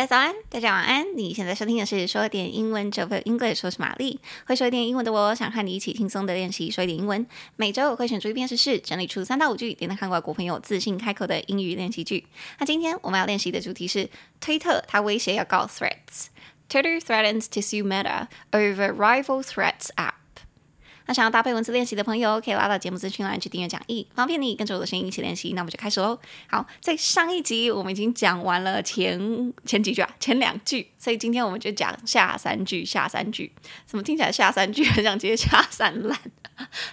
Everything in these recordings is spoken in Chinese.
大家早安，大家晚安。你现在收听的是说点英文，Jove English，我是玛丽。会说一点英文的我，想和你一起轻松的练习说一点英文。每周我会选出一篇时事，整理出三到五句，点点看外国朋友自信开口的英语练习句。那今天我们要练习的主题是推特，它威胁要告 Threads。Twitter threatens to sue Meta over rival Threads app。那想要搭配文字练习的朋友，可以拉到节目资讯栏去订阅讲义，方便你跟着我的声音一起练习。那我们就开始喽。好，在上一集我们已经讲完了前前几句啊，前两句，所以今天我们就讲下三句。下三句怎么听起来下三句很像接下三滥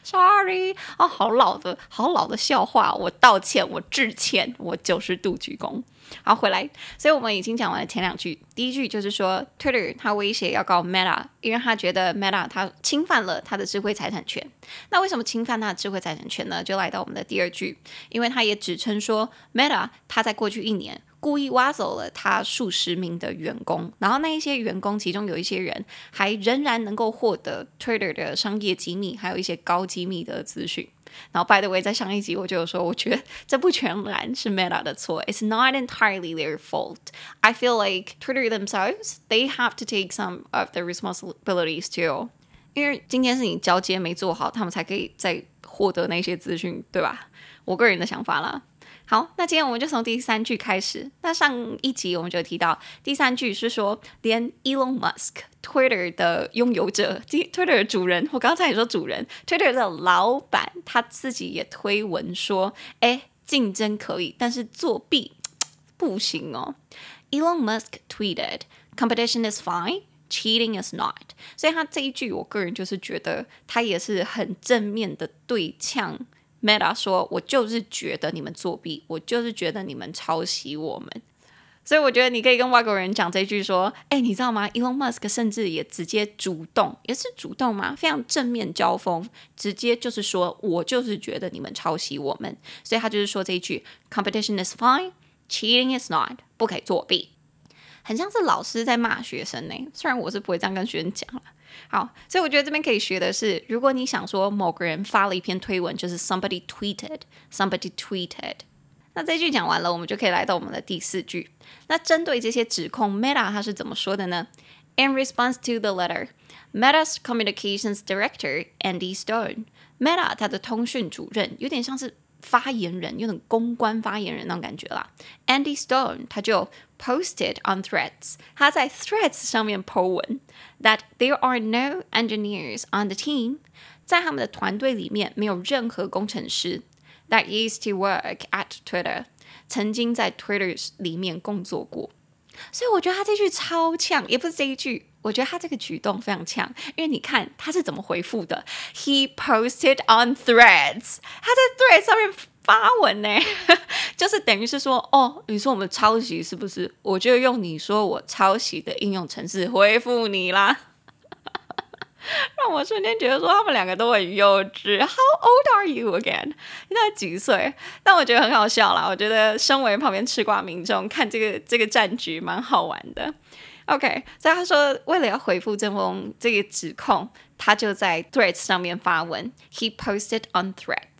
？Sorry，哦，好老的好老的笑话，我道歉，我致歉，我九十度鞠躬。好，回来，所以我们已经讲完了前两句。第一句就是说，Twitter 他威胁要告 Meta，因为他觉得 Meta 他侵犯了他的智慧财产权。那为什么侵犯他的智慧财产权呢？就来到我们的第二句，因为他也指称说，Meta 他在过去一年故意挖走了他数十名的员工，然后那一些员工其中有一些人还仍然能够获得 Twitter 的商业机密，还有一些高机密的资讯。然后，by the way，在上一集我就有说，我觉得这不全然是 Meta 的错，It's not entirely their fault. I feel like Twitter themselves they have to take some of the responsibilities too. 因为今天是你交接没做好，他们才可以再获得那些资讯，对吧？我个人的想法啦。好，那今天我们就从第三句开始。那上一集我们就提到，第三句是说，连 Elon Musk Twitter 的拥有者，Twitter 的主人，我刚才也说主人，Twitter 的老板，他自己也推文说，哎，竞争可以，但是作弊不行哦。Elon Musk tweeted, "Competition is fine, cheating is not." 所以他这一句，我个人就是觉得他也是很正面的对呛。Meta 说：“我就是觉得你们作弊，我就是觉得你们抄袭我们，所以我觉得你可以跟外国人讲这句说：‘哎，你知道吗？Elon Musk 甚至也直接主动，也是主动吗？非常正面交锋，直接就是说我就是觉得你们抄袭我们，所以他就是说这一句：‘Competition is fine, cheating is not’，不可以作弊，很像是老师在骂学生呢。虽然我是不会这样跟学生讲了。”好，所以我觉得这边可以学的是，如果你想说某个人发了一篇推文，就是 somebody tweeted，somebody tweeted。那这句讲完了，我们就可以来到我们的第四句。那针对这些指控，Meta 他是怎么说的呢？In response to the letter，Meta's communications director Andy Stone，Meta 他的通讯主任有点像是。发言人有点公关发言人那种感觉啦。Andy Stone 他就 posted on Threads，他在 Threads 上面 po 文，that there are no engineers on the team，在他们的团队里面没有任何工程师，that used to work at Twitter，曾经在 Twitter 里面工作过。所以我觉得他这句超呛，也不是这一句。我觉得他这个举动非常呛，因为你看他是怎么回复的。He posted on Threads，他在 Threads 上面 发文呢，就是等于是说，哦，你说我们抄袭是不是？我就用你说我抄袭的应用程式回复你啦。让我瞬间觉得说他们两个都很幼稚。How old are you again？你才几岁？但我觉得很好笑啦。我觉得身为旁边吃瓜民众看这个这个战局蛮好玩的。OK，所以他说，为了要回复这封这个指控，他就在 Threads 上面发文。He posted on Threads。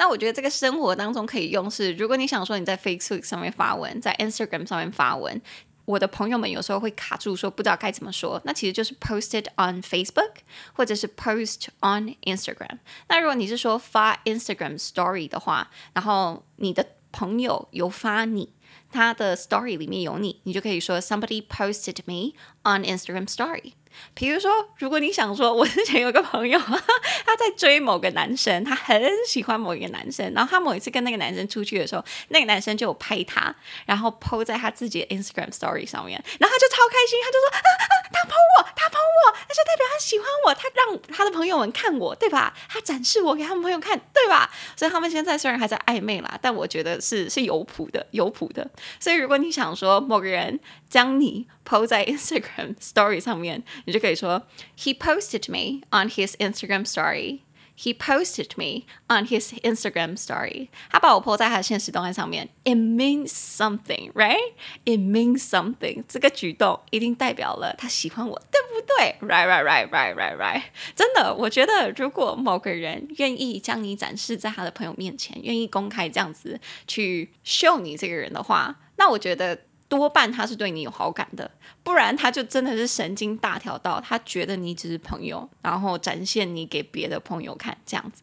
那我觉得这个生活当中可以用是，如果你想说你在 Facebook 上面发文，在 Instagram 上面发文，我的朋友们有时候会卡住说不知道该怎么说，那其实就是 posted on Facebook 或者是 post on Instagram。那如果你是说发 Instagram Story 的话，然后你的朋友有发你。他的 story 里面有你，你就可以说 somebody posted me on Instagram story。比如说，如果你想说，我之前有个朋友，他在追某个男生，他很喜欢某一个男生，然后他某一次跟那个男生出去的时候，那个男生就有拍他，然后 po 在他自己的 Instagram story 上面，然后他就超开心，他就说啊啊，他 po 我，他 po 我，那就代表他喜欢我，他让他的朋友们看我，对吧？他展示我给他们朋友看，对吧？所以他们现在虽然还在暧昧啦，但我觉得是是有谱的，有谱的。所以如果你想说某个人将你 po 在 Instagram story 上面，你就可以说，He posted me on his Instagram story. He posted me on his Instagram story. 他把我 po 在他的现实动态上面。It means something, right? It means something. 这个举动一定代表了他喜欢我，对不对？Right, right, right, right, right, right. 真的，我觉得如果某个人愿意将你展示在他的朋友面前，愿意公开这样子去秀你这个人的话，那我觉得。 多半他是对你有好感的，不然他就真的是神经大条到他觉得你只是朋友，然后展现你给别的朋友看这样子。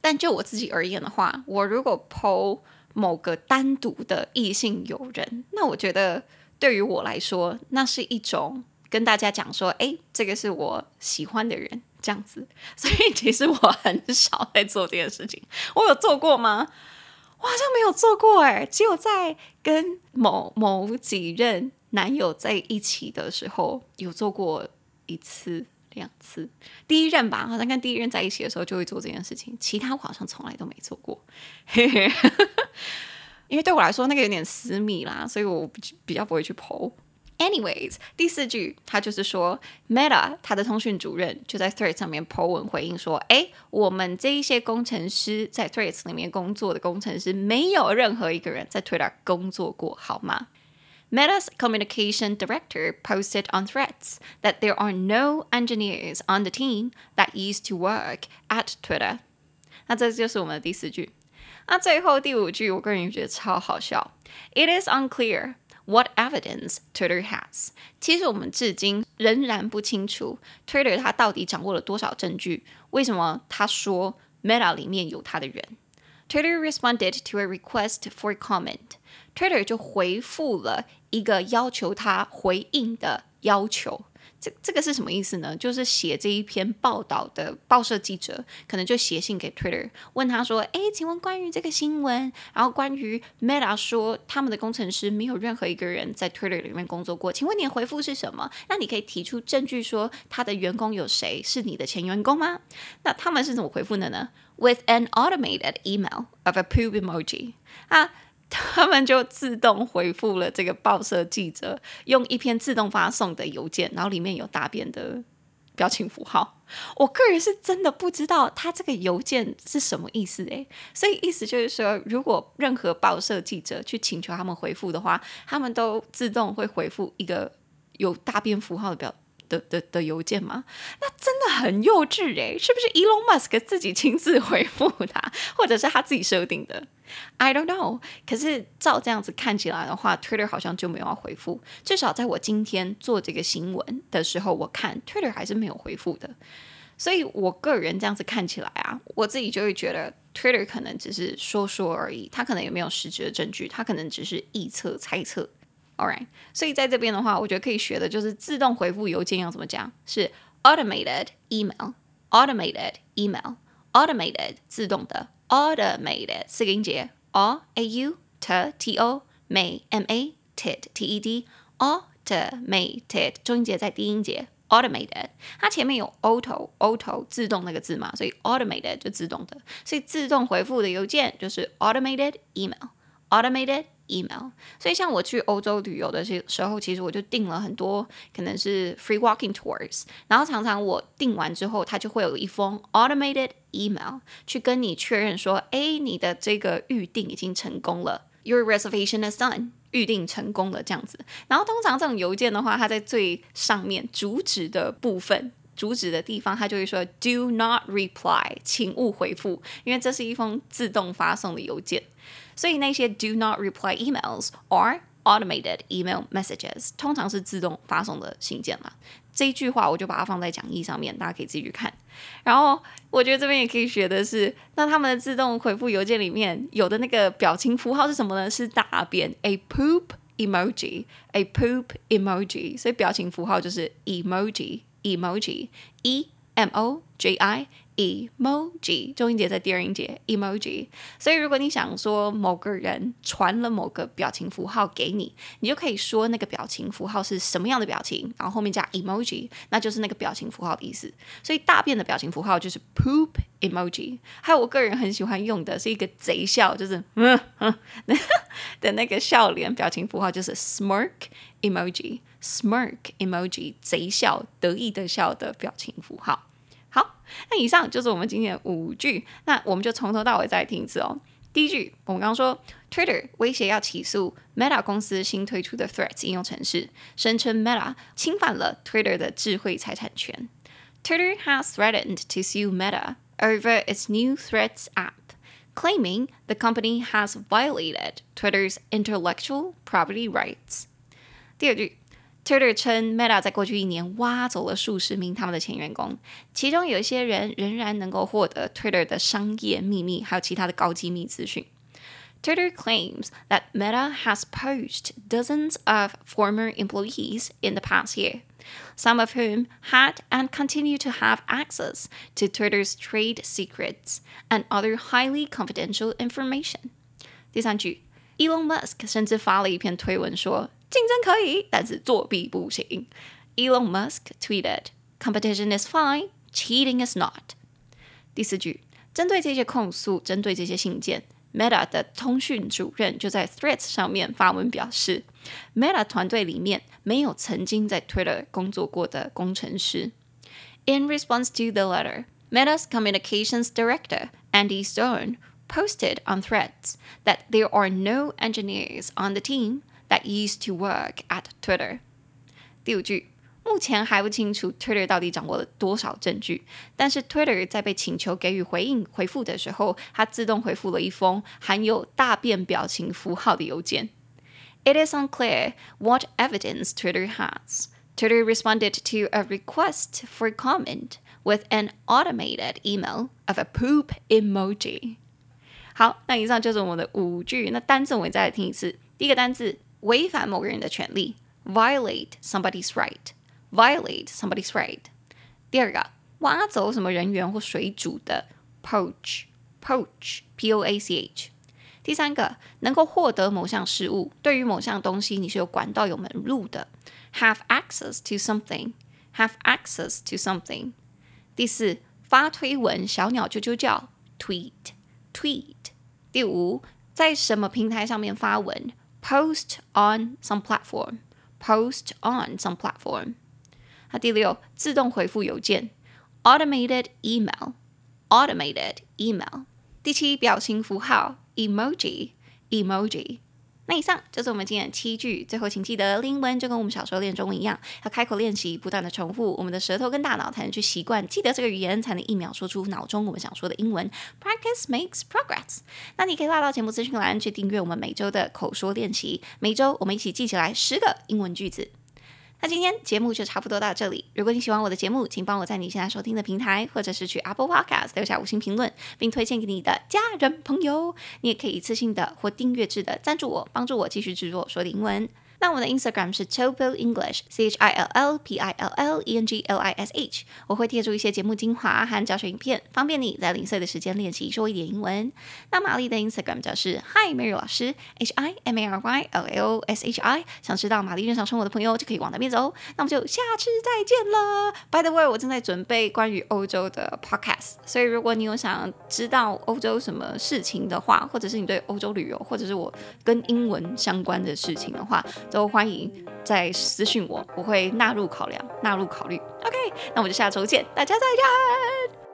但就我自己而言的话，我如果 po 某个单独的异性友人，那我觉得对于我来说，那是一种跟大家讲说，哎，这个是我喜欢的人这样子。所以其实我很少在做这件事情。我有做过吗？我好像没有做过哎，只有在跟某某几任男友在一起的时候有做过一次两次。第一任吧，好像跟第一任在一起的时候就会做这件事情，其他我好像从来都没做过。嘿嘿，因为对我来说那个有点私密啦，所以我比较不会去剖。Anyways，第四句他就是说，Meta 他的通讯主任就在 Threads 上面 po 文回应说，哎，我们这一些工程师在 Threads 里面工作的工程师，没有任何一个人在 Twitter 工作过，好吗？Meta's communication director posted on Threads that there are no engineers on the team that used to work at Twitter。那这就是我们的第四句。那最后第五句，我个人觉得超好笑。It is unclear。 What evidence Twitter has？其实我们至今仍然不清楚 Twitter 它到底掌握了多少证据。为什么他说 Meta 里面有他的人？Twitter responded to a request for comment。Twitter 就回复了一个要求他回应的要求。 这这个是什么意思呢？就是写这一篇报道的报社记者，可能就写信给 Twitter，问他说：“诶，请问关于这个新闻，然后关于 Meta 说他们的工程师没有任何一个人在 Twitter 里面工作过，请问你的回复是什么？那你可以提出证据说他的员工有谁是你的前员工吗？那他们是怎么回复的呢？With an automated email of a poop emoji 啊。”他们就自动回复了这个报社记者，用一篇自动发送的邮件，然后里面有大便的表情符号。我个人是真的不知道他这个邮件是什么意思诶，所以意思就是说，如果任何报社记者去请求他们回复的话，他们都自动会回复一个有大便符号的表的的的邮件吗？那真的很幼稚诶，是不是 Elon Musk 自己亲自回复他，或者是他自己设定的？I don't know，可是照这样子看起来的话，Twitter 好像就没有要回复。至少在我今天做这个新闻的时候，我看 Twitter 还是没有回复的。所以我个人这样子看起来啊，我自己就会觉得 Twitter 可能只是说说而已，他可能也没有实质的证据，他可能只是臆测猜测。Alright，所以在这边的话，我觉得可以学的就是自动回复邮件要怎么讲，是 automated email，automated email，automated 自动的。automated 四个音节，a a u t t o m a m a t e d t e d automated 中音节在低音节，automated 它前面有 auto auto 自动那个字嘛，所以 automated 就自动的，所以自动回复的邮件就是 automated email automated email，所以像我去欧洲旅游的时时候，其实我就订了很多可能是 free walking tours，然后常常我订完之后，它就会有一封 automated email 去跟你确认说，哎，你的这个预订已经成功了，your reservation is done，预订成功了这样子。然后通常这种邮件的话，它在最上面主旨的部分，主旨的地方，它就会说 do not reply，请勿回复，因为这是一封自动发送的邮件。所以那些 do not reply emails or automated email messages 通常是自动发送的信件嘛。这一句话我就把它放在讲义上面，大家可以自己去看。然后我觉得这边也可以学的是，那他们的自动回复邮件里面有的那个表情符号是什么呢？是大便，a poop emoji，a poop emoji。所以表情符号就是 emoji，emoji，e m o j i。emoji，中音节在第二音节，emoji。所以如果你想说某个人传了某个表情符号给你，你就可以说那个表情符号是什么样的表情，然后后面加 emoji，那就是那个表情符号的意思。所以大便的表情符号就是 poop emoji。还有我个人很喜欢用的是一个贼笑，就是嗯 嗯的那个笑脸表情符号就是 smirk emoji emoji，smirk emoji，贼笑得意的笑的表情符号。好，那以上就是我们今天的五句。那我们就从头到尾再听一次哦。第一句，我们刚刚说，Twitter 威胁要起诉 Meta 公司新推出的 Threads 应用程式，声称 Meta 侵犯了 Twitter 的智慧财产权。Twitter has threatened to sue Meta over its new Threads app, claiming the company has violated Twitter's intellectual property rights. 第二句 ，Twitter 称 Meta 在过去一年挖走了数十名他们的前员工，其中有一些人仍然能够获得 Twitter 的商业秘密，还有其他的高机密资讯。Twitter claims that Meta has poached dozens of former employees in the past year, some of whom had and continue to have access to Twitter's trade secrets and other highly confidential information. 第三句，Elon Musk 甚至发了一篇推文说， 竞争可以，但是作弊不行。Elon Musk tweeted, "Competition is fine, cheating is not." 第四句，针对这些控诉，针对这些信件。Meta 的通讯主任就在 Threads 上面发文表示，Meta 团队里面没有曾经在 Twitter 工作过的工程师。In response to the letter, Meta's communications director Andy Stone posted on Threads that there are no engineers on the team that used to work at Twitter. 第五句。目前还不清楚 Twitter 到底掌握了多少证据，但是 Twitter 在被请求给予回应回复的时候，它自动回复了一封含有大便表情符号的邮件。It is unclear what evidence Twitter has. Twitter responded to a request for comment with an automated email of a poop emoji. 好，那以上就是我们的五句。那单词我们再来听一次。第一个单词， 违反某个人的权利，violate somebody's right。violate somebody's right。第二个，挖走什么人员或水煮的，poach，poach，p-o-a-c-h。第三个，能够获得某项事物，对于某项东西你是有管道有门路的，have access to something，have access to something。第四，发推文，小鸟啾啾叫，tweet，tweet。第五，在什么平台上面发文 ，post on some platform，post on some platform。那第六，自动回复邮件，automated email，automated email。第七，表情符号，emoji，emoji。 那以上就是我们今天的七句。最后，请记得英文就跟我们小时候练中文一样，要开口练习，不断的重复，我们的舌头跟大脑才能去习惯，记得这个语言，才能一秒说出脑中我们想说的英文。Practice makes progress。那你可以拉到节目资讯栏去订阅我们每周的口说练习，每周我们一起记起来十个英文句子。那今天节目就差不多到这里。如果你喜欢我的节目，请帮我在你现在收听的平台，或者是去 Apple Podcast 留下五星评论，并推荐给你的家人朋友。你也可以一次性的或订阅制的赞助我，帮助我继续制作说的英文。那我的 Instagram 是 Chill English，C H I L L P I L L E N G L I S H。我会贴出一些节目精华和教学影片，方便你在零碎的时间练习说一点英文。那玛丽的 Instagram 则是 Hi Mary 老师，H I M A R Y L L S H I。想知道玛丽日常生活的朋友就可以往那边走。那我们就下次再见了。By the way，我正在准备关于欧洲的 podcast，所以如果你有想知道欧洲什么事情的话，或者是你对欧洲旅游，或者是我跟英文相关的事情的话，都欢迎再私信我，我会纳入考量，纳入考虑。OK，那我们就下周见，大家再见。